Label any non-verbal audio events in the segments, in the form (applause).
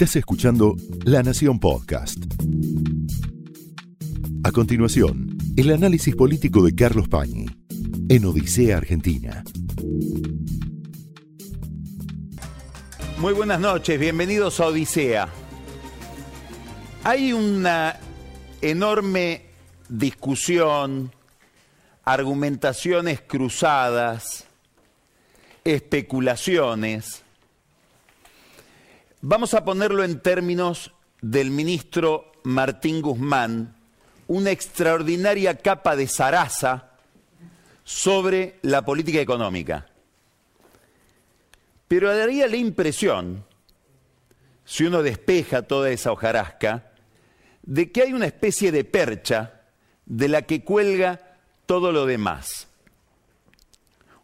Estás escuchando La Nación Podcast. A continuación, el análisis político de Carlos Pañi en Odisea Argentina. Muy buenas noches, bienvenidos a Odisea. Hay una enorme discusión, argumentaciones cruzadas, especulaciones. Vamos a ponerlo en términos del ministro Martín Guzmán, una extraordinaria capa de zaraza sobre la política económica. Pero daría la impresión, si uno despeja toda esa hojarasca, de que hay una especie de percha de la que cuelga todo lo demás.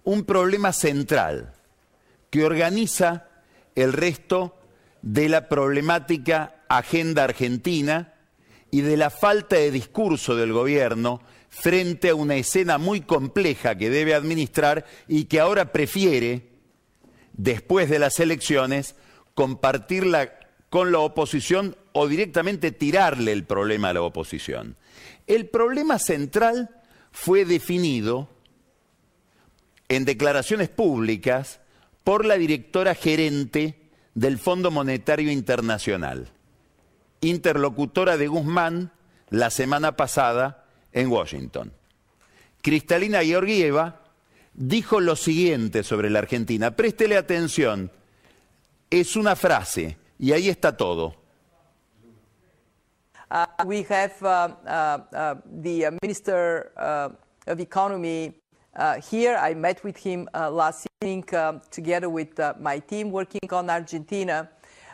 Un problema central que organiza el resto de la problemática agenda argentina y de la falta de discurso del gobierno frente a una escena muy compleja que debe administrar y que ahora prefiere, después de las elecciones, compartirla con la oposición o directamente tirarle el problema a la oposición. El problema central fue definido en declaraciones públicas por la directora gerente del Fondo Monetario Internacional, interlocutora de Guzmán la semana pasada en Washington. Cristalina Georgieva dijo lo siguiente sobre la Argentina. Préstele atención. Es una frase y ahí está todo. Uh, we have uh, uh, the Minister of Economy Uh, here. I met with him uh, last evening um, together with uh, my team working on Argentina.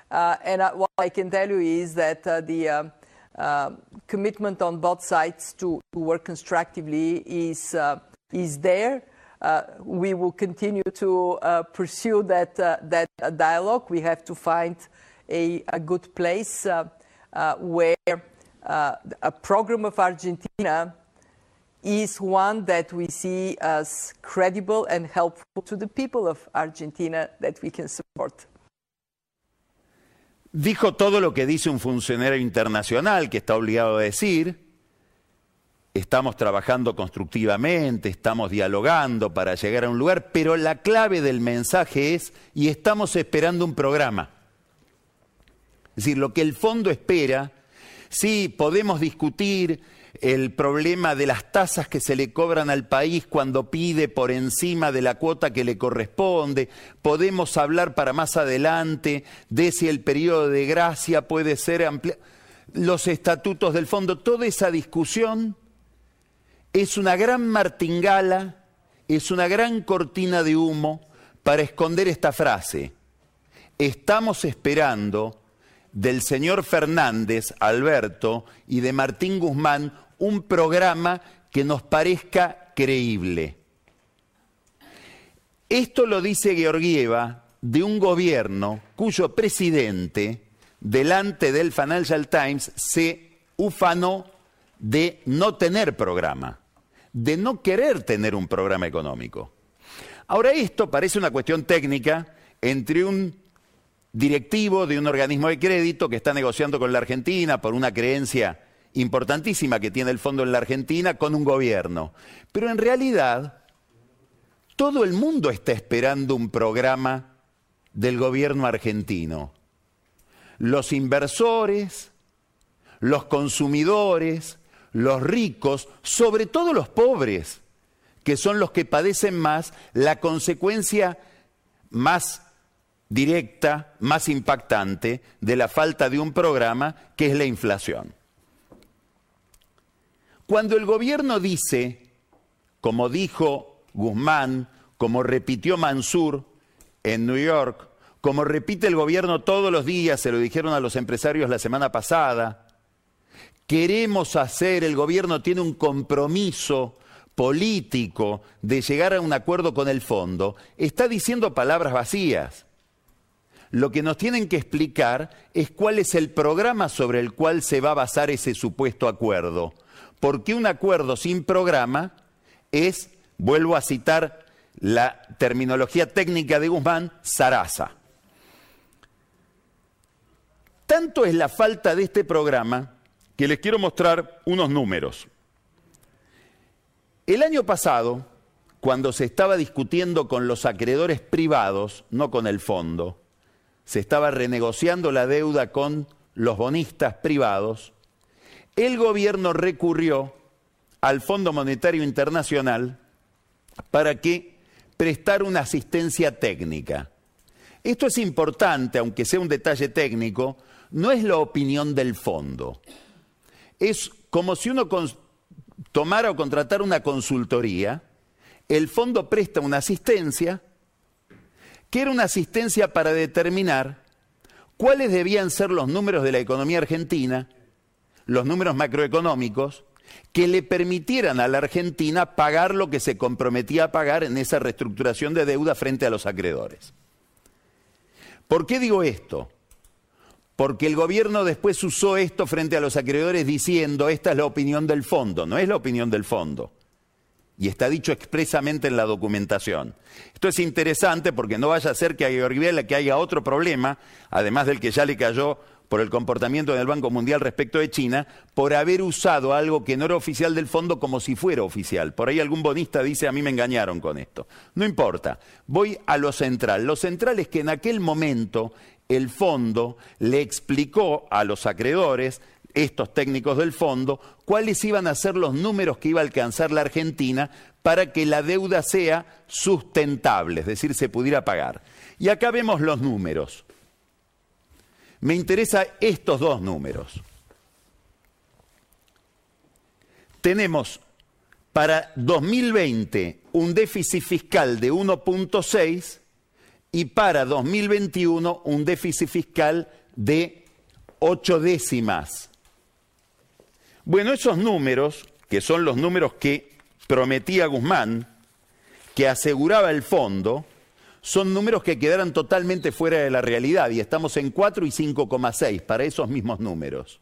and what I can tell you is that the um, um, commitment on both sides to, to work constructively is, is there. Uh, we will continue to uh, pursue that, uh, that dialogue. We have to find a, a good place where a program of Argentina is one that we see as credible and helpful to the people of Argentina that we can support. Dijo todo lo que dice un funcionario internacional que está obligado a decir, estamos trabajando constructivamente, estamos dialogando para llegar a un lugar, pero la clave del mensaje es, y estamos esperando un programa. Es decir, lo que el fondo espera, sí, podemos discutir el problema de las tasas que se le cobran al país cuando pide por encima de la cuota que le corresponde, podemos hablar para más adelante de si el periodo de gracia puede ser ampliado, los estatutos del fondo, toda esa discusión es una gran martingala, es una gran cortina de humo para esconder esta frase. Estamos esperando del señor Fernández, Alberto, y de Martín Guzmán un programa que nos parezca creíble. Esto lo dice Georgieva de un gobierno cuyo presidente, delante del Financial Times, se ufanó de no tener programa de no querer tener un programa económico. Ahora esto parece una cuestión técnica entre un directivo de un organismo de crédito que está negociando con la Argentina por una creencia importantísima que tiene el fondo en la Argentina con un gobierno. Pero en realidad todo el mundo está esperando un programa del gobierno argentino. Los inversores, los consumidores, los ricos, sobre todo los pobres, que son los que padecen más la consecuencia más directa, más impactante de la falta de un programa, que es la inflación. Cuando el gobierno dice, como dijo Guzmán, como repitió Mansur en New York, como repite el gobierno todos los días, se lo dijeron a los empresarios la semana pasada, queremos hacer, el gobierno tiene un compromiso político de llegar a un acuerdo con el fondo, está diciendo palabras vacías. Lo que nos tienen que explicar es cuál es el programa sobre el cual se va a basar ese supuesto acuerdo. Porque un acuerdo sin programa es, vuelvo a citar la terminología técnica de Guzmán, zaraza. tanto es la falta de este programa que les quiero mostrar unos números. El año pasado, cuando se estaba discutiendo con los acreedores privados, no con el fondo, se estaba renegociando la deuda con los bonistas privados, el gobierno recurrió al Fondo Monetario Internacional para que prestara una asistencia técnica. Esto es importante, aunque sea un detalle técnico, no es la opinión del fondo. Es como si uno tomara o contratara una consultoría, el fondo presta una asistencia, que era una asistencia para determinar cuáles debían ser los números de la economía argentina, los números macroeconómicos, que le permitieran a la Argentina pagar lo que se comprometía a pagar en esa reestructuración de deuda frente a los acreedores. ¿Por qué digo esto? Porque el gobierno después usó esto frente a los acreedores diciendo, esta es la opinión del fondo, no es la opinión del fondo. Y está dicho expresamente en la documentación. Esto es interesante porque no vaya a ser que haya, que haya otro problema, además del que ya le cayó por el comportamiento del Banco Mundial respecto de China, por haber usado algo que no era oficial del fondo como si fuera oficial. Por ahí algún bonista dice, a mí me engañaron con esto. No importa, voy a lo central. Lo central es que en aquel momento el fondo le explicó a los acreedores, estos técnicos del fondo, cuáles iban a ser los números que iba a alcanzar la Argentina para que la deuda sea sustentable, es decir, se pudiera pagar. Y acá vemos los números. Me interesan estos dos números. Tenemos para 2020 un déficit fiscal de 1.6 y para 2021 un déficit fiscal de 8 décimas. Bueno, esos números, que son los números que prometía Guzmán, que aseguraba el fondo, son números que quedaron totalmente fuera de la realidad y estamos en 4 y 5,6 para esos mismos números.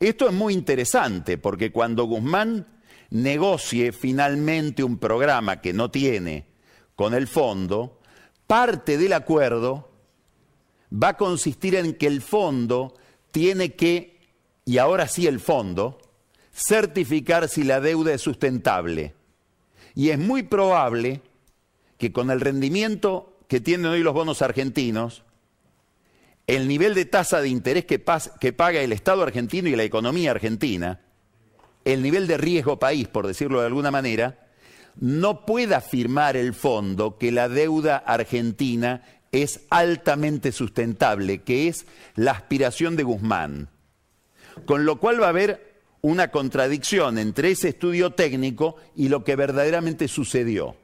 Esto es muy interesante porque cuando Guzmán negocie finalmente un programa que no tiene con el fondo, parte del acuerdo va a consistir en que el fondo tiene que, y ahora sí el fondo, certificar si la deuda es sustentable. Y es muy probable que con el rendimiento que tienen hoy los bonos argentinos, el nivel de tasa de interés que, paga el Estado argentino y la economía argentina, el nivel de riesgo país, por decirlo de alguna manera, no pueda afirmar el fondo que la deuda argentina es altamente sustentable, que es la aspiración de Guzmán. Con lo cual va a haber una contradicción entre ese estudio técnico y lo que verdaderamente sucedió.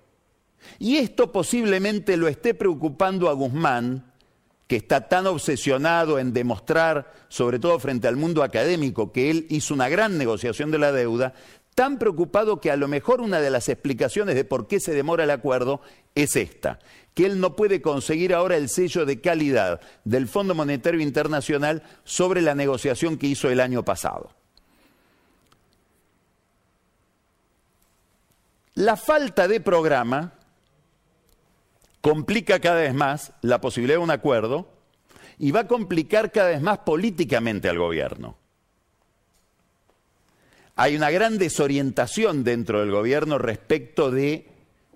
Y esto posiblemente lo esté preocupando a Guzmán, que está tan obsesionado en demostrar, sobre todo frente al mundo académico, que él hizo una gran negociación de la deuda, tan preocupado que a lo mejor una de las explicaciones de por qué se demora el acuerdo es esta, que él no puede conseguir ahora el sello de calidad del Fondo Monetario Internacional sobre la negociación que hizo el año pasado. La falta de programa complica cada vez más la posibilidad de un acuerdo y va a complicar cada vez más políticamente al gobierno. Hay una gran desorientación dentro del gobierno respecto de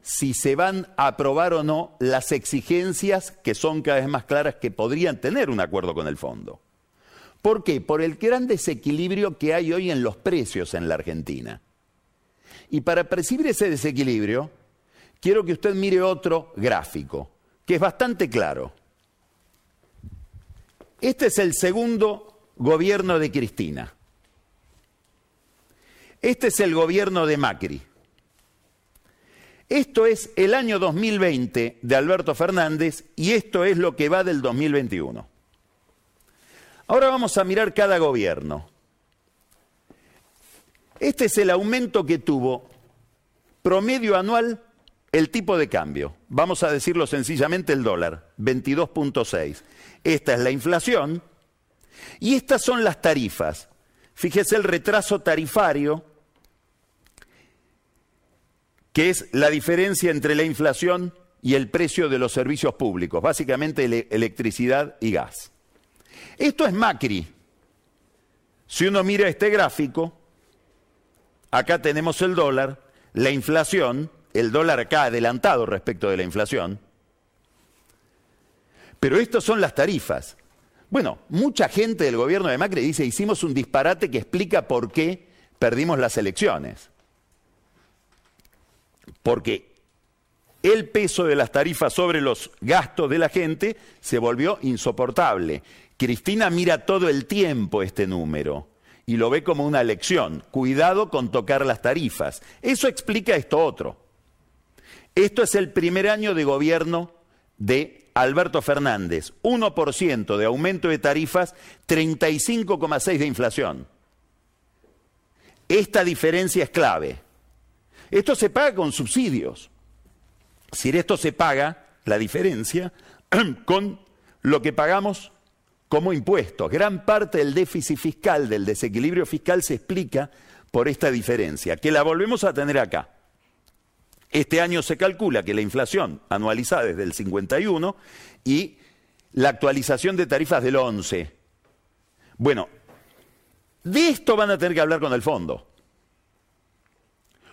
si se van a aprobar o no las exigencias que son cada vez más claras que podrían tener un acuerdo con el fondo. ¿Por qué? Por el gran desequilibrio que hay hoy en los precios en la Argentina. Y para percibir ese desequilibrio, quiero que usted mire otro gráfico, que es bastante claro. Este es el segundo gobierno de Cristina. Este es el gobierno de Macri. Esto es el año 2020 de Alberto Fernández y esto es lo que va del 2021. Ahora vamos a mirar cada gobierno. Este es el aumento que tuvo promedio anual el tipo de cambio, vamos a decirlo sencillamente el dólar, 22.6. Esta es la inflación y estas son las tarifas. Fíjese el retraso tarifario, que es la diferencia entre la inflación y el precio de los servicios públicos, básicamente electricidad y gas. Esto es Macri. Si uno mira este gráfico, acá tenemos el dólar, la inflación, el dólar acá adelantado respecto de la inflación, pero estas son las tarifas. Bueno, mucha gente del gobierno de Macri dice, hicimos un disparate que explica por qué perdimos las elecciones. Porque el peso de las tarifas sobre los gastos de la gente se volvió insoportable. Cristina mira todo el tiempo este número y lo ve como una lección. Cuidado con tocar las tarifas. Eso explica esto otro. Esto es el primer año de gobierno de Alberto Fernández. 1% de aumento de tarifas, 35,6% de inflación. Esta diferencia es clave. Esto se paga con subsidios. Si esto se paga, la diferencia, (clears throat) con lo que pagamos como impuestos. Gran parte del déficit fiscal, del desequilibrio fiscal, se explica por esta diferencia, que la volvemos a tener acá. Este año se calcula que la inflación anualizada desde el 51 y la actualización de tarifas del 11. Bueno, de esto van a tener que hablar con el fondo.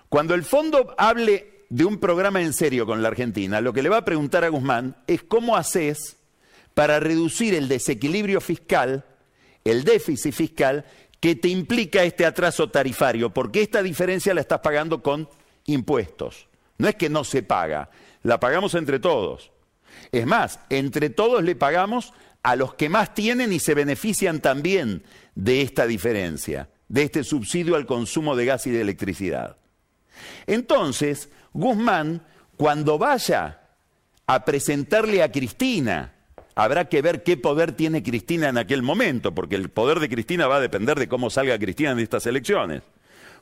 Cuando el fondo hable de un programa en serio con la Argentina, lo que le va a preguntar a Guzmán es cómo haces para reducir el desequilibrio fiscal, el déficit fiscal, que te implica este atraso tarifario, porque esta diferencia la estás pagando con impuestos. No es que no se paga, la pagamos entre todos. Es más, entre todos le pagamos a los que más tienen y se benefician también de esta diferencia, de este subsidio al consumo de gas y de electricidad. Entonces, Guzmán, cuando vaya a presentarle a Cristina, habrá que ver qué poder tiene Cristina en aquel momento, porque el poder de Cristina va a depender de cómo salga Cristina en estas elecciones.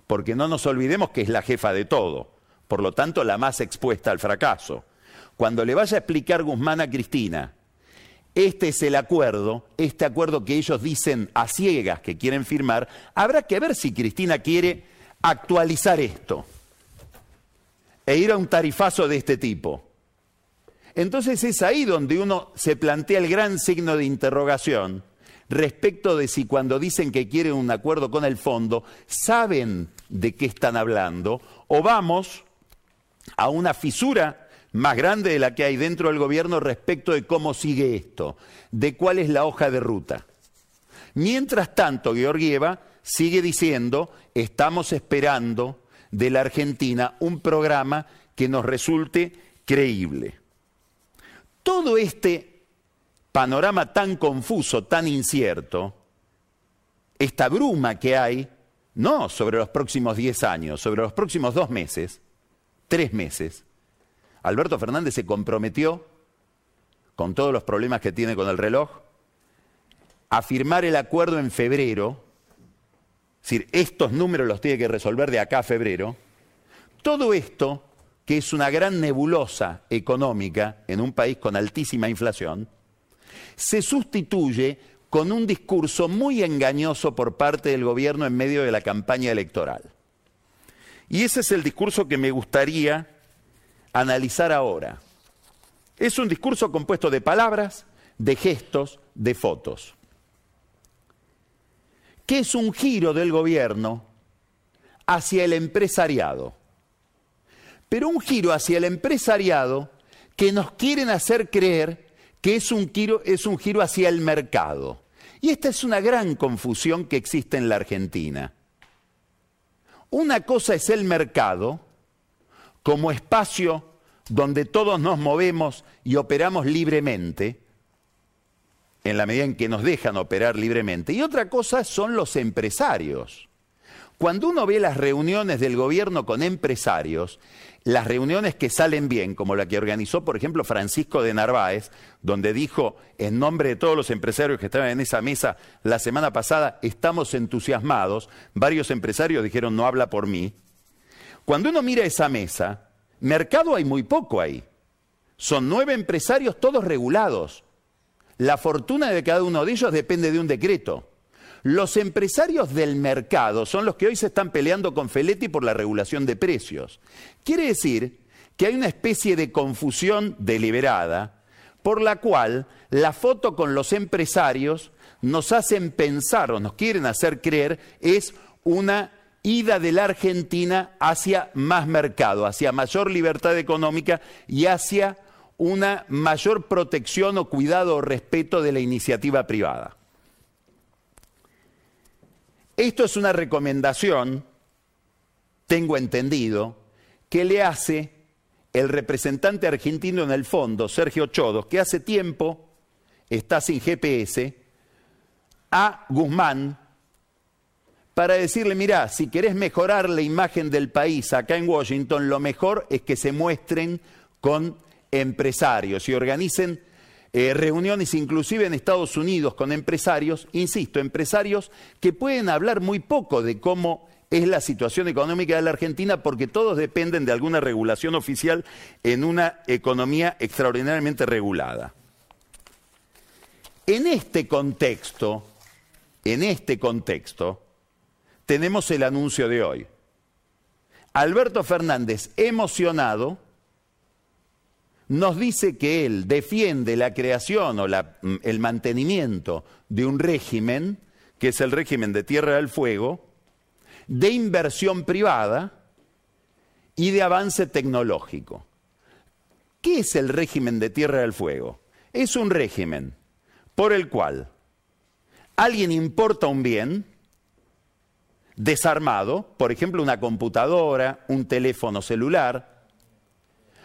Porque no nos olvidemos que es la jefa de todo, por lo tanto la más expuesta al fracaso. Cuando le vaya a explicar Guzmán a Cristina, este es el acuerdo, este acuerdo que ellos dicen a ciegas que quieren firmar, habrá que ver si Cristina quiere actualizar esto e ir a un tarifazo de este tipo. Entonces es ahí donde uno se plantea el gran signo de interrogación respecto de si cuando dicen que quieren un acuerdo con el fondo, saben de qué están hablando o vamos a una fisura más grande de la que hay dentro del gobierno respecto de cómo sigue esto, de cuál es la hoja de ruta. Mientras tanto, Georgieva sigue diciendo, estamos esperando de la Argentina un programa que nos resulte creíble. Todo este panorama tan confuso, tan incierto, esta bruma que hay, no sobre los próximos 10 años, sobre los próximos dos meses, tres meses, Alberto Fernández se comprometió, con todos los problemas que tiene con el reloj, a firmar el acuerdo en febrero es decir, estos números los tiene que resolver de acá a febrero. Todo esto, que es una gran nebulosa económica en un país con altísima inflación, se sustituye con un discurso muy engañoso por parte del gobierno en medio de la campaña electoral. Y ese es el discurso que me gustaría analizar ahora. Es un discurso compuesto de palabras, de gestos, de fotos que es un giro del gobierno hacia el empresariado. Pero un giro hacia el empresariado que nos quieren hacer creer que es un giro, es un giro hacia el mercado. Y esta es una gran confusión que existe en la Argentina. Una cosa es el mercado como espacio donde todos nos movemos y operamos libremente, en la medida en que nos dejan operar libremente. Y otra cosa son los empresarios. Cuando uno ve las reuniones del gobierno con empresarios, las reuniones que salen bien, como la que organizó, por ejemplo, Francisco de Narváez, donde dijo en nombre de todos los empresarios que estaban en esa mesa la semana pasada, estamos entusiasmados, varios empresarios dijeron, no habla por mí. Cuando uno mira esa mesa, mercado hay muy poco ahí. Son nueve empresarios todos regulados, la fortuna de cada uno de ellos depende de un decreto. Los empresarios del mercado son los que hoy se están peleando con Feletti por la regulación de precios. Quiere decir que hay una especie de confusión deliberada por la cual la foto con los empresarios nos hacen pensar o nos quieren hacer creer es una ida de la Argentina hacia más mercado, hacia mayor libertad económica y hacia una mayor protección o cuidado o respeto de la iniciativa privada. Esto es una recomendación, tengo entendido, que le hace el representante argentino en el fondo, Sergio Chodos, que hace tiempo está sin GPS, a Guzmán para decirle, mira, si querés mejorar la imagen del país acá en Washington, lo mejor es que se muestren con empresarios y organicen eh, reuniones inclusive en Estados Unidos con empresarios, insisto, empresarios que pueden hablar muy poco de cómo es la situación económica de la Argentina porque todos dependen de alguna regulación oficial en una economía extraordinariamente regulada. En este contexto, en este contexto, tenemos el anuncio de hoy. Alberto Fernández, emocionado, nos dice que él defiende la creación o mm, el mantenimiento de un régimen, que es el régimen de Tierra del Fuego, de inversión privada y de avance tecnológico. ¿Qué es el régimen de Tierra del Fuego? Es un régimen por el cual alguien importa un bien desarmado, por ejemplo una computadora, un teléfono celular,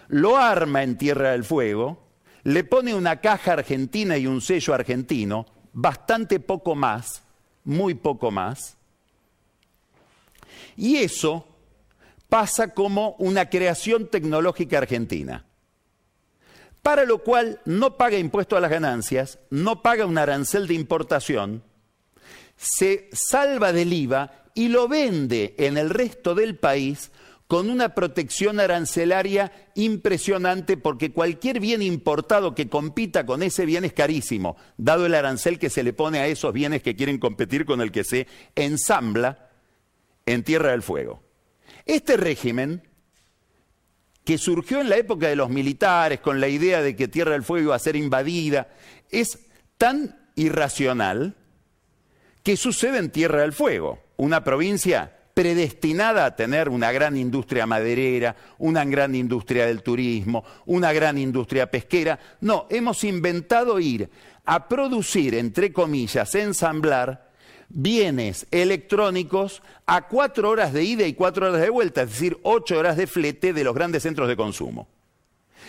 lo arma en Tierra del Fuego, le pone una caja argentina y un sello argentino, bastante poco más, muy poco más, y eso pasa como una creación tecnológica argentina, para lo cual no paga impuesto a las ganancias, no paga un arancel de importación, se salva del IVA y lo vende en el resto del país con una protección arancelaria impresionante porque cualquier bien importado que compita con ese bien es carísimo, dado el arancel que se le pone a esos bienes que quieren competir con el que se ensambla en Tierra del Fuego. Este régimen, que surgió en la época de los militares con la idea de que Tierra del Fuego iba a ser invadida, es tan irracional que sucede en Tierra del Fuego, una provincia predestinada a tener una gran industria maderera, una gran industria del turismo, una gran industria pesquera. No, hemos inventado ir a producir, entre comillas, ensamblar bienes electrónicos a cuatro horas de ida y cuatro horas de vuelta, es decir, ocho horas de flete de los grandes centros de consumo.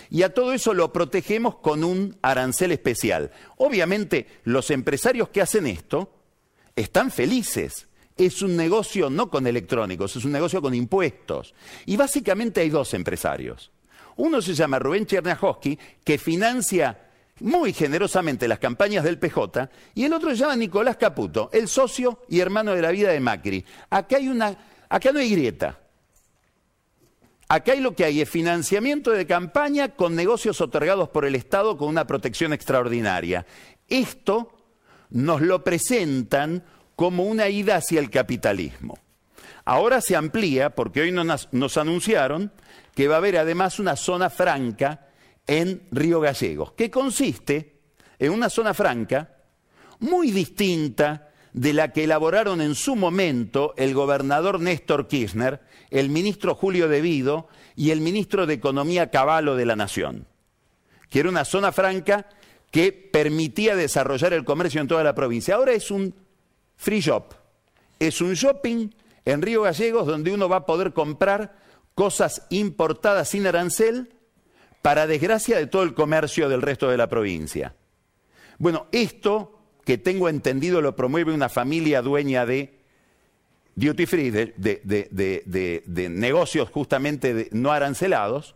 Y a todo eso lo protegemos con un arancel especial. Obviamente, los empresarios que hacen esto están felices es un negocio no con electrónicos, es un negocio con impuestos. Y básicamente hay dos empresarios. Uno se llama Rubén Cherniachowski, que financia muy generosamente las campañas del PJ, y el otro se llama Nicolás Caputo, el socio y hermano de la vida de Macri. Acá, hay una, acá no hay grieta. Acá hay lo que hay es financiamiento de campaña con negocios otorgados por el Estado con una protección extraordinaria. Esto nos lo presentan como una ida hacia el capitalismo. Ahora se amplía, porque hoy nos, anunciaron que va a haber además una zona franca en Río Gallegos, que consiste en una zona franca muy distinta de la que elaboraron en su momento el gobernador Néstor Kirchner, el ministro Julio Devido y el ministro de Economía Caballo de la Nación, que era una zona franca que permitía desarrollar el comercio en toda la provincia. Ahora es un Free Shop. Es un shopping en Río Gallegos donde uno va a poder comprar cosas importadas sin arancel para desgracia de todo el comercio del resto de la provincia. Bueno, esto que tengo entendido lo promueve una familia dueña de duty free, de, negocios justamente no arancelados,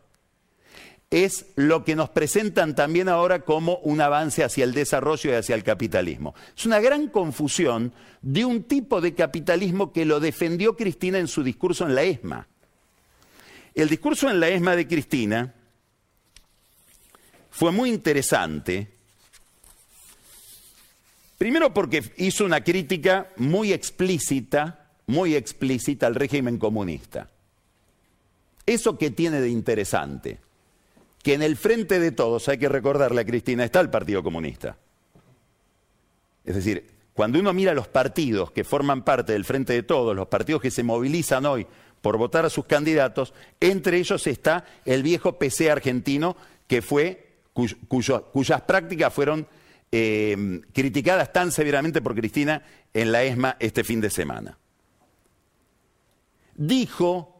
es lo que nos presentan también ahora como un avance hacia el desarrollo y hacia el capitalismo. Es una gran confusión de un tipo de capitalismo que lo defendió Cristina en su discurso en la ESMA. El discurso en la ESMA de Cristina fue muy interesante, primero porque hizo una crítica muy explícita, muy explícita al régimen comunista. ¿Eso qué tiene de interesante? Que en el frente de todos, hay que recordarle a Cristina, está el Partido Comunista. Es decir, cuando uno mira los partidos que forman parte del Frente de Todos, los partidos que se movilizan hoy por votar a sus candidatos, entre ellos está el viejo PC argentino, que fue, cuyas prácticas fueron eh, criticadas tan severamente por Cristina en la ESMA este fin de semana. Dijo,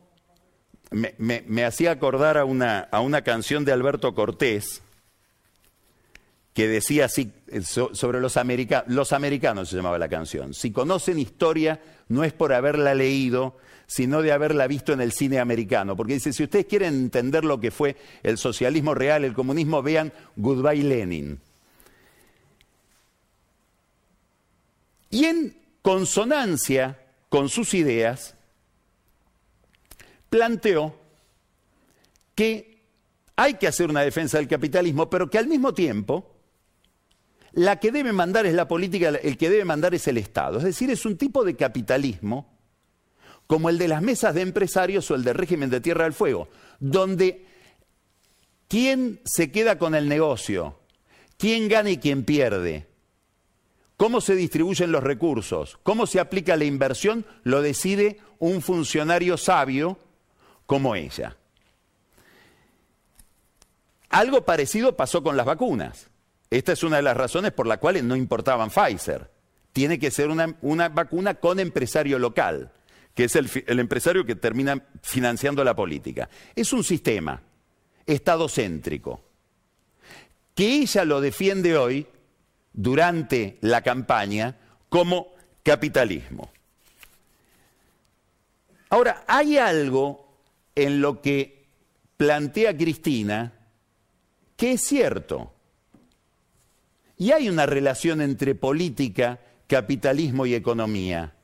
me, hacía acordar a una, a una canción de Alberto Cortés, que decía así eh, sobre los los americanos se llamaba la canción. Si conocen historia, no es por haberla leído, sino de haberla visto en el cine americano. Porque dice, si ustedes quieren entender lo que fue el socialismo real, el comunismo, vean Goodbye Lenin. Y en consonancia con sus ideas, planteó que hay que hacer una defensa del capitalismo, pero que al mismo tiempo la que debe mandar es la política, el que debe mandar es el Estado. Es decir, es un tipo de capitalismo como el de las mesas de empresarios o el del régimen de Tierra del Fuego, donde quién se queda con el negocio, quién gana y quién pierde, cómo se distribuyen los recursos, cómo se aplica la inversión, lo decide un funcionario sabio como ella. Algo parecido pasó con las vacunas. Esta es una de las razones por las cuales no importaban Pfizer. Tiene que ser una, vacuna con empresario local, que es el, el empresario que termina financiando la política. Es un sistema estadocéntrico, que ella lo defiende hoy, durante la campaña, como capitalismo. Ahora, hay algo en lo que plantea Cristina que es cierto. Y hay una relación entre política, capitalismo y economía.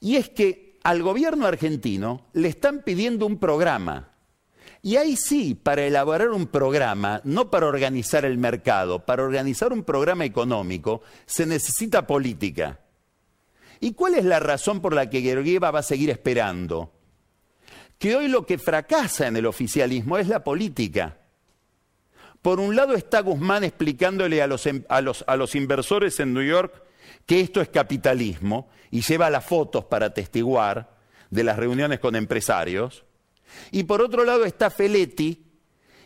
Y es que al gobierno argentino le están pidiendo un programa. Y ahí sí, para elaborar un programa, no para organizar el mercado, para organizar un programa económico, se necesita política. ¿Y cuál es la razón por la que Georgieva va a seguir esperando? Que hoy lo que fracasa en el oficialismo es la política. Por un lado está Guzmán explicándole a los, em, a los, a los inversores en New York que esto es capitalismo y lleva las fotos para testiguar de las reuniones con empresarios. Y por otro lado está Feletti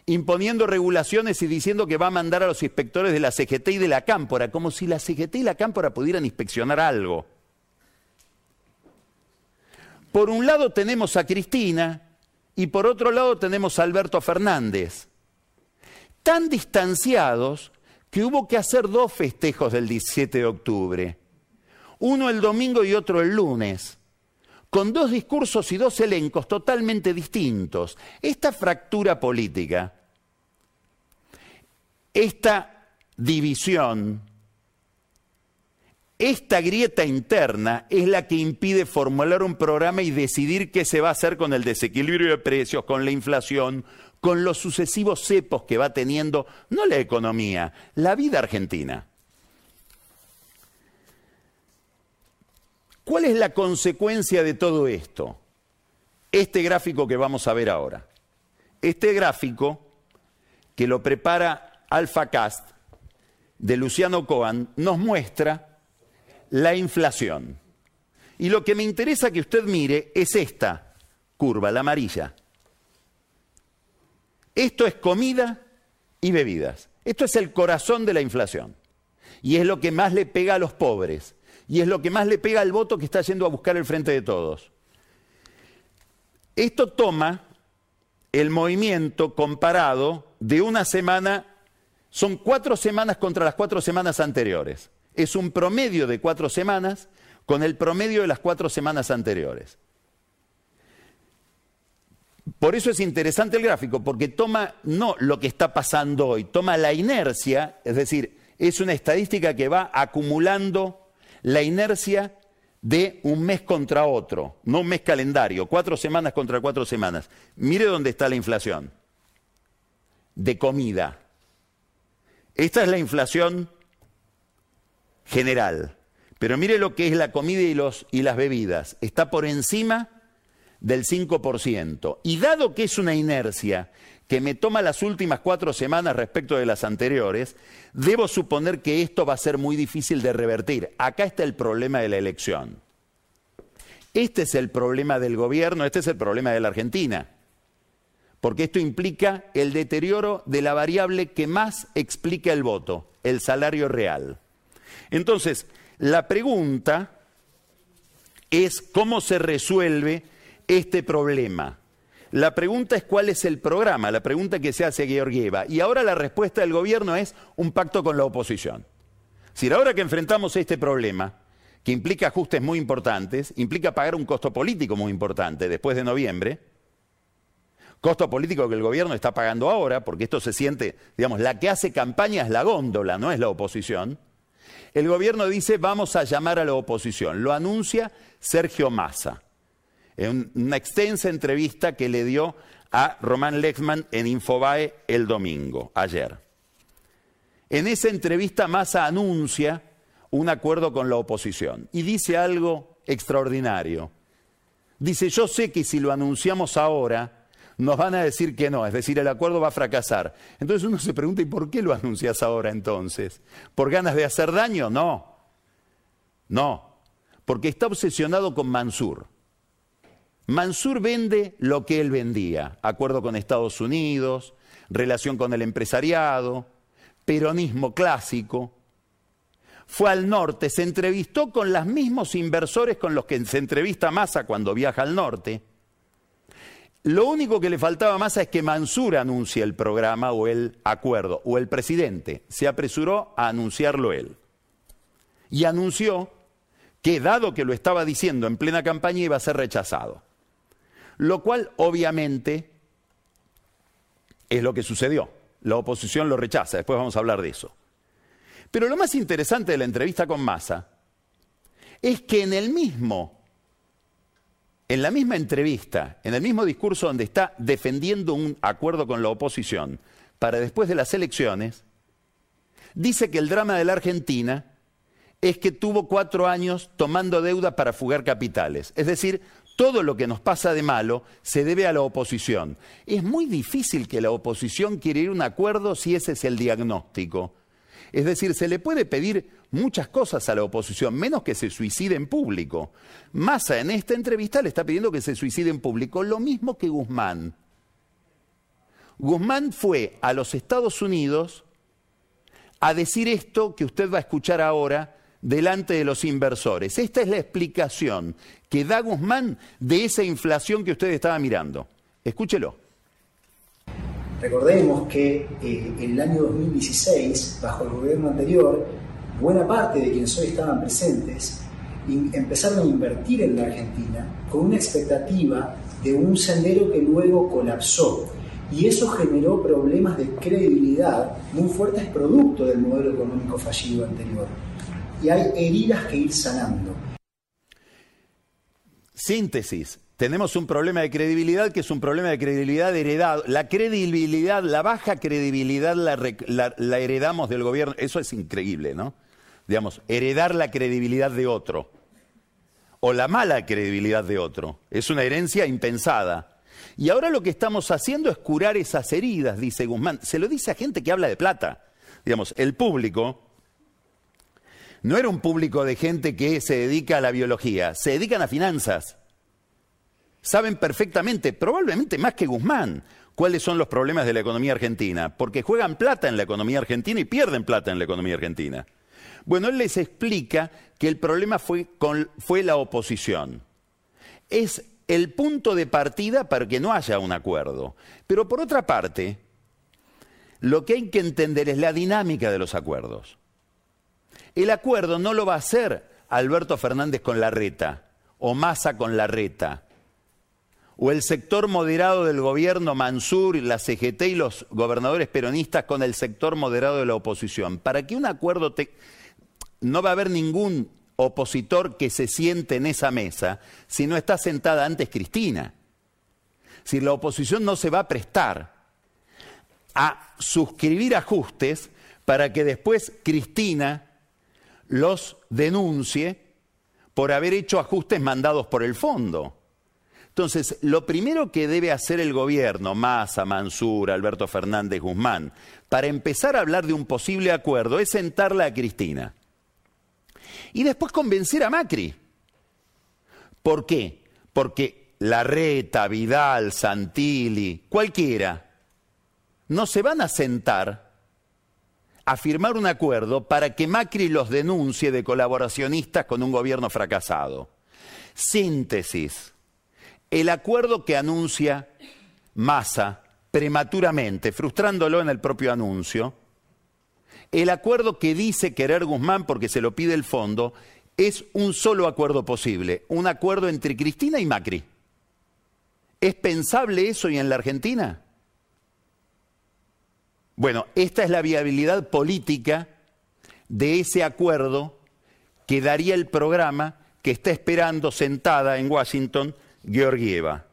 imponiendo regulaciones y diciendo que va a mandar a los inspectores de la CGT y de la Cámpora, como si la CGT y la Cámpora pudieran inspeccionar algo. Por un lado tenemos a Cristina y por otro lado tenemos a Alberto Fernández tan distanciados que hubo que hacer dos festejos del 17 de octubre. Uno el domingo y otro el lunes, con dos discursos y dos elencos totalmente distintos. Esta fractura política, esta división, esta grieta interna es la que impide formular un programa y decidir qué se va a hacer con el desequilibrio de precios, con la inflación, con los sucesivos cepos que va teniendo, no la economía, la vida argentina. ¿Cuál es la consecuencia de todo esto? Este gráfico que vamos a ver ahora. Este gráfico, que lo prepara AlphaCast, de Luciano Cohen, nos muestra la inflación. Y lo que me interesa que usted mire es esta curva, la amarilla. Esto es comida y bebidas. Esto es el corazón de la inflación. Y es lo que más le pega a los pobres. Y es lo que más le pega al voto que está yendo a buscar el frente de todos. Esto toma el movimiento comparado de una semana, son cuatro semanas contra las cuatro semanas anteriores. Es un promedio de cuatro semanas con el promedio de las cuatro semanas anteriores. Por eso es interesante el gráfico, porque toma no lo que está pasando hoy, toma la inercia, es decir, es una estadística que va acumulando la inercia de un mes contra otro, no un mes calendario, cuatro semanas contra cuatro semanas. Mire dónde está la inflación de comida. Esta es la inflación general, pero mire lo que es la comida y, las bebidas. Está por encima del 5%. Y dado que es una inercia que me toma las últimas cuatro semanas respecto de las anteriores, debo suponer que esto va a ser muy difícil de revertir. Acá está el problema de la elección. Este es el problema del gobierno, este es el problema de la Argentina. Porque esto implica el deterioro de la variable que más explica el voto, el salario real. Entonces, la pregunta es cómo se resuelve este problema. La pregunta es cuál es el programa, la pregunta que se hace a Georgieva. Y ahora la respuesta del gobierno es un pacto con la oposición. Si ahora que enfrentamos este problema, que implica ajustes muy importantes, implica pagar un costo político muy importante después de noviembre, costo político que el gobierno está pagando ahora, porque esto se siente, digamos, la que hace campaña es la góndola, no es la oposición. El gobierno dice vamos a llamar a la oposición. Lo anuncia Sergio Massa en una extensa entrevista que le dio a Román Lexman en Infobae el domingo, ayer. En esa entrevista Massa anuncia un acuerdo con la oposición y dice algo extraordinario. Dice, yo sé que si lo anunciamos ahora, nos van a decir que no, es decir, el acuerdo va a fracasar. Entonces uno se pregunta, ¿y por qué lo anuncias ahora entonces? ¿Por ganas de hacer daño? No. No, porque está obsesionado con Mansur. Mansur vende lo que él vendía, acuerdo con Estados Unidos, relación con el empresariado, peronismo clásico. Fue al norte, se entrevistó con los mismos inversores con los que se entrevista Massa cuando viaja al norte. Lo único que le faltaba Massa es que Mansur anuncie el programa o el acuerdo, o el presidente. Se apresuró a anunciarlo él. Y anunció que, dado que lo estaba diciendo en plena campaña, iba a ser rechazado. Lo cual obviamente es lo que sucedió. La oposición lo rechaza, después vamos a hablar de eso. Pero lo más interesante de la entrevista con Massa es que en el mismo, en la misma entrevista, en el mismo discurso donde está defendiendo un acuerdo con la oposición para después de las elecciones, dice que el drama de la Argentina es que tuvo cuatro años tomando deuda para fugar capitales. Es decir, todo lo que nos pasa de malo se debe a la oposición. Es muy difícil que la oposición quiera ir a un acuerdo si ese es el diagnóstico. Es decir, se le puede pedir muchas cosas a la oposición, menos que se suicide en público. Massa en esta entrevista le está pidiendo que se suicide en público, lo mismo que Guzmán. Guzmán fue a los Estados Unidos a decir esto que usted va a escuchar ahora delante de los inversores. Esta es la explicación que da Guzmán de esa inflación que usted estaba mirando. Escúchelo. Recordemos que eh, en el año 2016, bajo el gobierno anterior, buena parte de quienes hoy estaban presentes empezaron a invertir en la Argentina con una expectativa de un sendero que luego colapsó. Y eso generó problemas de credibilidad muy fuertes producto del modelo económico fallido anterior y hay heridas que ir sanando. Síntesis. Tenemos un problema de credibilidad que es un problema de credibilidad heredado. La credibilidad, la baja credibilidad la, heredamos del gobierno. Eso es increíble, ¿no? Digamos, heredar la credibilidad de otro o la mala credibilidad de otro. Es una herencia impensada. Y ahora lo que estamos haciendo es curar esas heridas, dice Guzmán. Se lo dice a gente que habla de plata. Digamos, el público no era un público de gente que se dedica a la biología, se dedican a finanzas. Saben perfectamente, probablemente más que Guzmán, cuáles son los problemas de la economía argentina, porque juegan plata en la economía argentina y pierden plata en la economía argentina. Bueno, él les explica que el problema fue, la oposición. Es el punto de partida para que no haya un acuerdo. Pero por otra parte, lo que hay que entender es la dinámica de los acuerdos. El acuerdo no lo va a hacer Alberto Fernández con la reta, o Massa con la reta, o el sector moderado del gobierno Mansur, la CGT y los gobernadores peronistas con el sector moderado de la oposición. Para que un acuerdo no va a haber ningún opositor que se siente en esa mesa si no está sentada antes Cristina. Si la oposición no se va a prestar a suscribir ajustes para que después Cristina los denuncie por haber hecho ajustes mandados por el fondo. Entonces, lo primero que debe hacer el gobierno, Massa, Mansur, Alberto Fernández Guzmán, para empezar a hablar de un posible acuerdo es sentarla a Cristina. Y después convencer a Macri. ¿Por qué? Porque Larreta, Vidal, Santilli, cualquiera, no se van a sentar a firmar un acuerdo para que Macri los denuncie de colaboracionistas con un gobierno fracasado. Síntesis el acuerdo que anuncia Massa prematuramente, frustrándolo en el propio anuncio, el acuerdo que dice querer Guzmán porque se lo pide el fondo, es un solo acuerdo posible, un acuerdo entre Cristina y Macri. ¿Es pensable eso y en la Argentina? Bueno, esta es la viabilidad política de ese acuerdo que daría el programa que está esperando sentada en Washington Georgieva.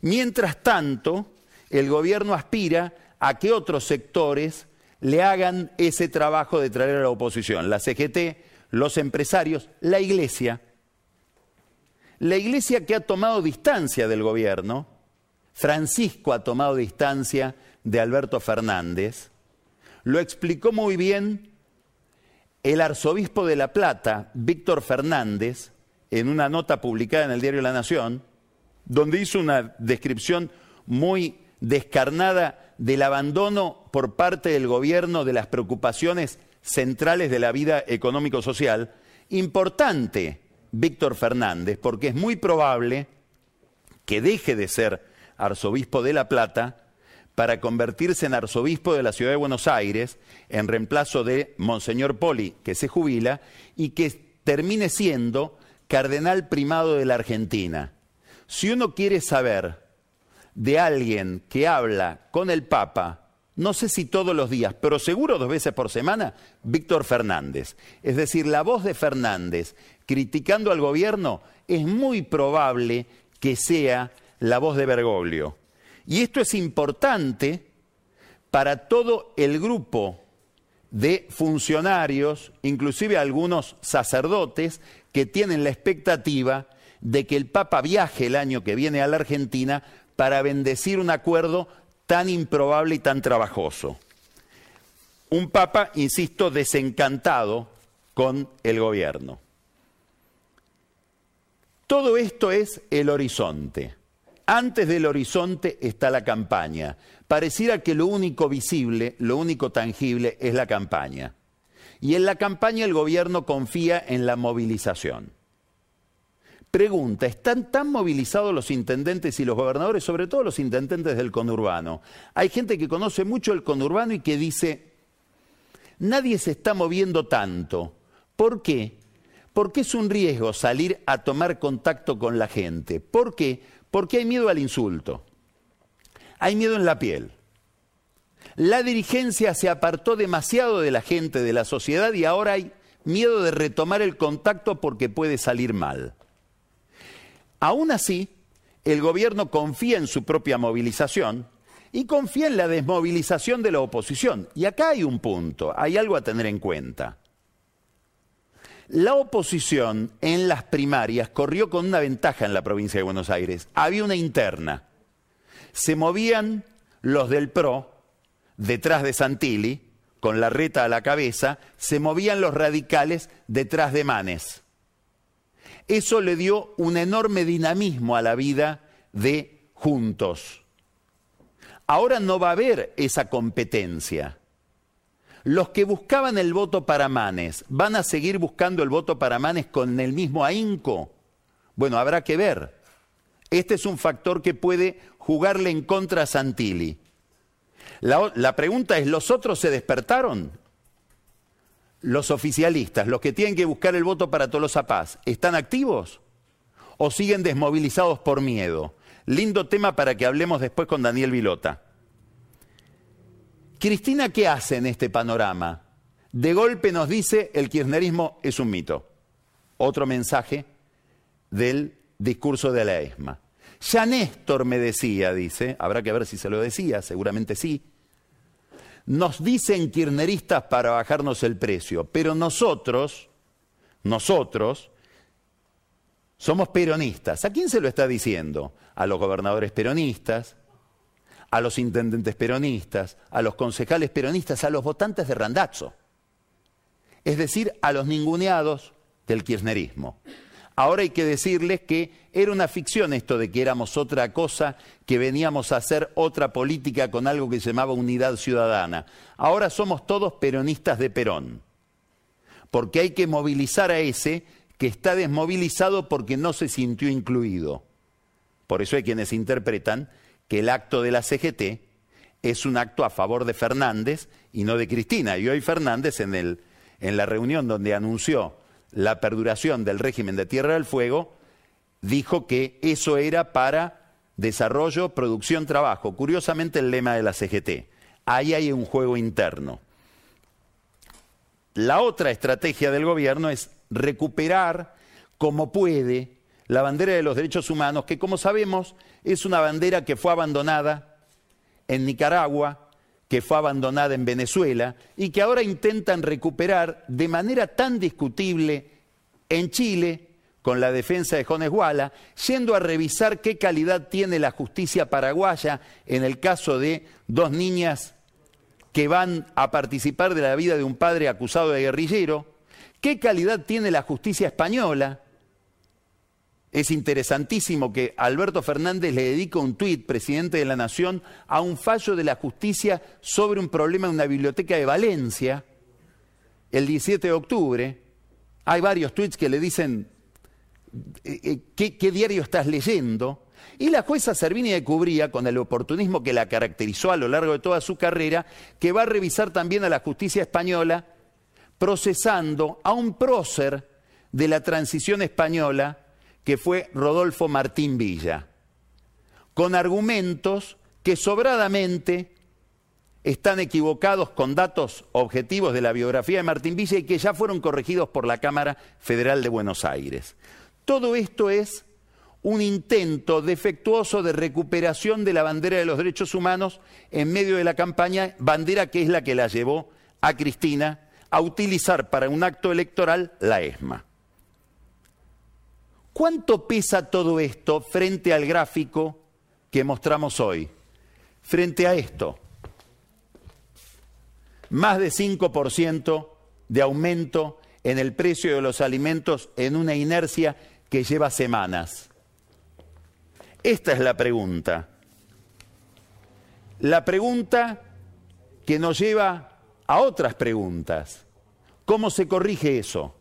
Mientras tanto, el gobierno aspira a que otros sectores le hagan ese trabajo de traer a la oposición, la CGT, los empresarios, la iglesia. La iglesia que ha tomado distancia del gobierno, Francisco ha tomado distancia de Alberto Fernández, lo explicó muy bien el arzobispo de La Plata, Víctor Fernández, en una nota publicada en el diario La Nación, donde hizo una descripción muy descarnada del abandono por parte del gobierno de las preocupaciones centrales de la vida económico-social, importante Víctor Fernández, porque es muy probable que deje de ser arzobispo de La Plata para convertirse en arzobispo de la ciudad de Buenos Aires, en reemplazo de Monseñor Poli, que se jubila, y que termine siendo cardenal primado de la Argentina. Si uno quiere saber de alguien que habla con el Papa, no sé si todos los días, pero seguro dos veces por semana, Víctor Fernández. Es decir, la voz de Fernández criticando al gobierno es muy probable que sea la voz de Bergoglio. Y esto es importante para todo el grupo de funcionarios, inclusive algunos sacerdotes, que tienen la expectativa de que el Papa viaje el año que viene a la Argentina para bendecir un acuerdo tan improbable y tan trabajoso. Un Papa, insisto, desencantado con el gobierno. Todo esto es el horizonte. Antes del horizonte está la campaña. Pareciera que lo único visible, lo único tangible es la campaña. Y en la campaña el gobierno confía en la movilización. Pregunta, ¿están tan movilizados los intendentes y los gobernadores, sobre todo los intendentes del conurbano? Hay gente que conoce mucho el conurbano y que dice, nadie se está moviendo tanto. ¿Por qué? Porque es un riesgo salir a tomar contacto con la gente. ¿Por qué? Porque hay miedo al insulto. Hay miedo en la piel. La dirigencia se apartó demasiado de la gente, de la sociedad, y ahora hay miedo de retomar el contacto porque puede salir mal. Aún así, el gobierno confía en su propia movilización y confía en la desmovilización de la oposición. Y acá hay un punto, hay algo a tener en cuenta. La oposición en las primarias corrió con una ventaja en la provincia de Buenos Aires. Había una interna. Se movían los del PRO detrás de Santilli, con la reta a la cabeza, se movían los radicales detrás de Manes. Eso le dio un enorme dinamismo a la vida de Juntos. Ahora no va a haber esa competencia. Los que buscaban el voto para Manes, ¿van a seguir buscando el voto para Manes con el mismo ahínco? Bueno, habrá que ver. Este es un factor que puede jugarle en contra a Santilli. La, la pregunta es, ¿los otros se despertaron? Los oficialistas, los que tienen que buscar el voto para Tolosa Paz, ¿están activos o siguen desmovilizados por miedo? Lindo tema para que hablemos después con Daniel Vilota. Cristina, ¿qué hace en este panorama? De golpe nos dice el kirchnerismo es un mito. Otro mensaje del discurso de la ESMA. Ya Néstor me decía, dice, habrá que ver si se lo decía, seguramente sí, nos dicen kirneristas para bajarnos el precio, pero nosotros, nosotros, somos peronistas. ¿A quién se lo está diciendo? A los gobernadores peronistas, a los intendentes peronistas, a los concejales peronistas, a los votantes de Randazzo. Es decir, a los ninguneados del kirchnerismo. Ahora hay que decirles que era una ficción esto de que éramos otra cosa, que veníamos a hacer otra política con algo que se llamaba unidad ciudadana. Ahora somos todos peronistas de Perón, porque hay que movilizar a ese que está desmovilizado porque no se sintió incluido. Por eso hay quienes interpretan que el acto de la CGT es un acto a favor de Fernández y no de Cristina. Y hoy Fernández en, el, en la reunión donde anunció la perduración del régimen de Tierra del Fuego, dijo que eso era para desarrollo, producción, trabajo. Curiosamente el lema de la CGT. Ahí hay un juego interno. La otra estrategia del gobierno es recuperar como puede la bandera de los derechos humanos, que como sabemos es una bandera que fue abandonada en Nicaragua, que fue abandonada en Venezuela y que ahora intentan recuperar de manera tan discutible en Chile con la defensa de Jones Guala, yendo a revisar qué calidad tiene la justicia paraguaya en el caso de dos niñas que van a participar de la vida de un padre acusado de guerrillero, qué calidad tiene la justicia española, es interesantísimo que Alberto Fernández le dedica un tuit, presidente de la Nación, a un fallo de la justicia sobre un problema en una biblioteca de Valencia, el 17 de octubre. Hay varios tuits que le dicen eh, eh, ¿qué, diario estás leyendo. Y la jueza Servini de Cubría, con el oportunismo que la caracterizó a lo largo de toda su carrera, que va a revisar también a la justicia española, procesando a un prócer de la transición española, que fue Rodolfo Martín Villa, con argumentos que sobradamente están equivocados con datos objetivos de la biografía de Martín Villa y que ya fueron corregidos por la Cámara Federal de Buenos Aires. Todo esto es un intento defectuoso de recuperación de la bandera de los derechos humanos en medio de la campaña, bandera que es la que la llevó a Cristina a utilizar para un acto electoral la ESMA. ¿Cuánto pesa todo esto frente al gráfico que mostramos hoy? Frente a esto, más de 5% de aumento en el precio de los alimentos en una inercia que lleva semanas. Esta es la pregunta. La pregunta que nos lleva a otras preguntas. ¿Cómo se corrige eso?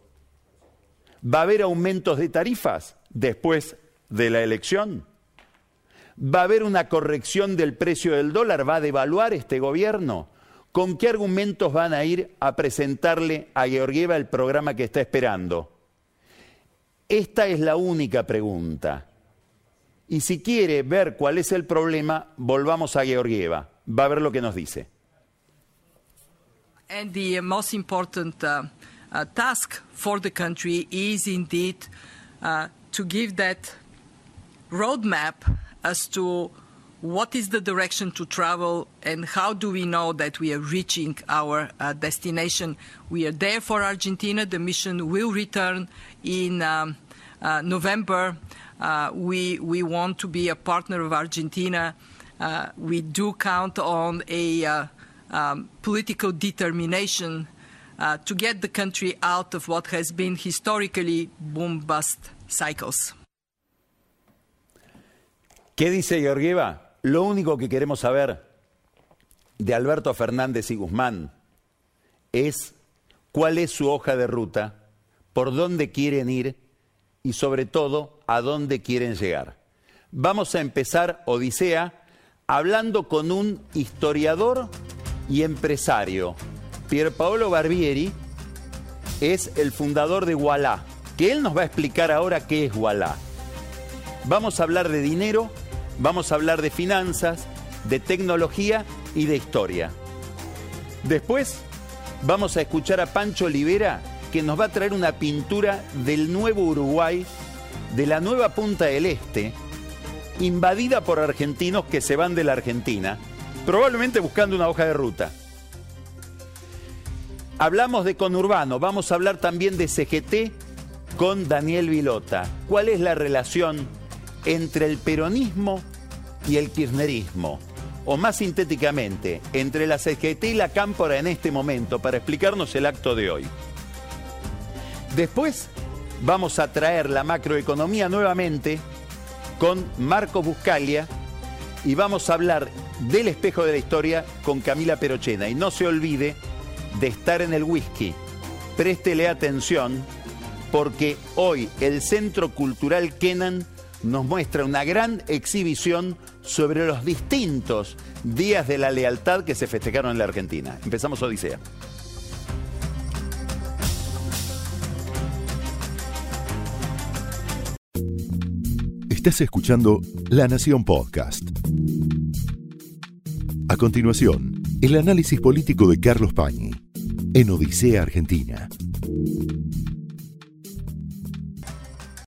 ¿Va a haber aumentos de tarifas después de la elección? ¿Va a haber una corrección del precio del dólar? ¿Va a devaluar este gobierno? ¿Con qué argumentos van a ir a presentarle a Georgieva el programa que está esperando? Esta es la única pregunta. Y si quiere ver cuál es el problema, volvamos a Georgieva. Va a ver lo que nos dice. Uh, task for the country is indeed uh, to give that roadmap as to what is the direction to travel and how do we know that we are reaching our uh, destination. We are there for Argentina. The mission will return in um, uh, November. Uh, we, we want to be a partner of Argentina. Uh, we do count on a um, political determination uh, to get the country out of what has been historically boom bust cycles. ¿Qué dice Georgieva? Lo único que queremos saber de Alberto Fernández y Guzmán es cuál es su hoja de ruta, por dónde quieren ir y sobre todo a dónde quieren llegar. Vamos a empezar Odisea hablando con un historiador y empresario. Pierpaolo Barbieri es el fundador de Wallah, que él nos va a explicar ahora qué es Wallah. Vamos a hablar de dinero, vamos a hablar de finanzas, de tecnología y de historia. Después vamos a escuchar a Pancho Olivera que nos va a traer una pintura del nuevo Uruguay, de la nueva Punta del Este, invadida por argentinos que se van de la Argentina, probablemente buscando una hoja de ruta. Hablamos de conurbano, vamos a hablar también de CGT con Daniel Vilota cuál es la relación entre el peronismo y el kirchnerismo, o más sintéticamente, entre la CGT y la Cámpora en este momento, para explicarnos el acto de hoy. Después vamos a traer la macroeconomía nuevamente con Marco Buscalia y vamos a hablar del espejo de la historia con Camila Perochena. Y no se olvide de estar en el whisky. Préstele atención porque hoy el Centro Cultural Kenan nos muestra una gran exhibición sobre los distintos días de la lealtad que se festejaron en la Argentina. Empezamos Odisea. Estás escuchando La Nación Podcast. A continuación, el análisis político de Carlos Pañi en Odisea Argentina.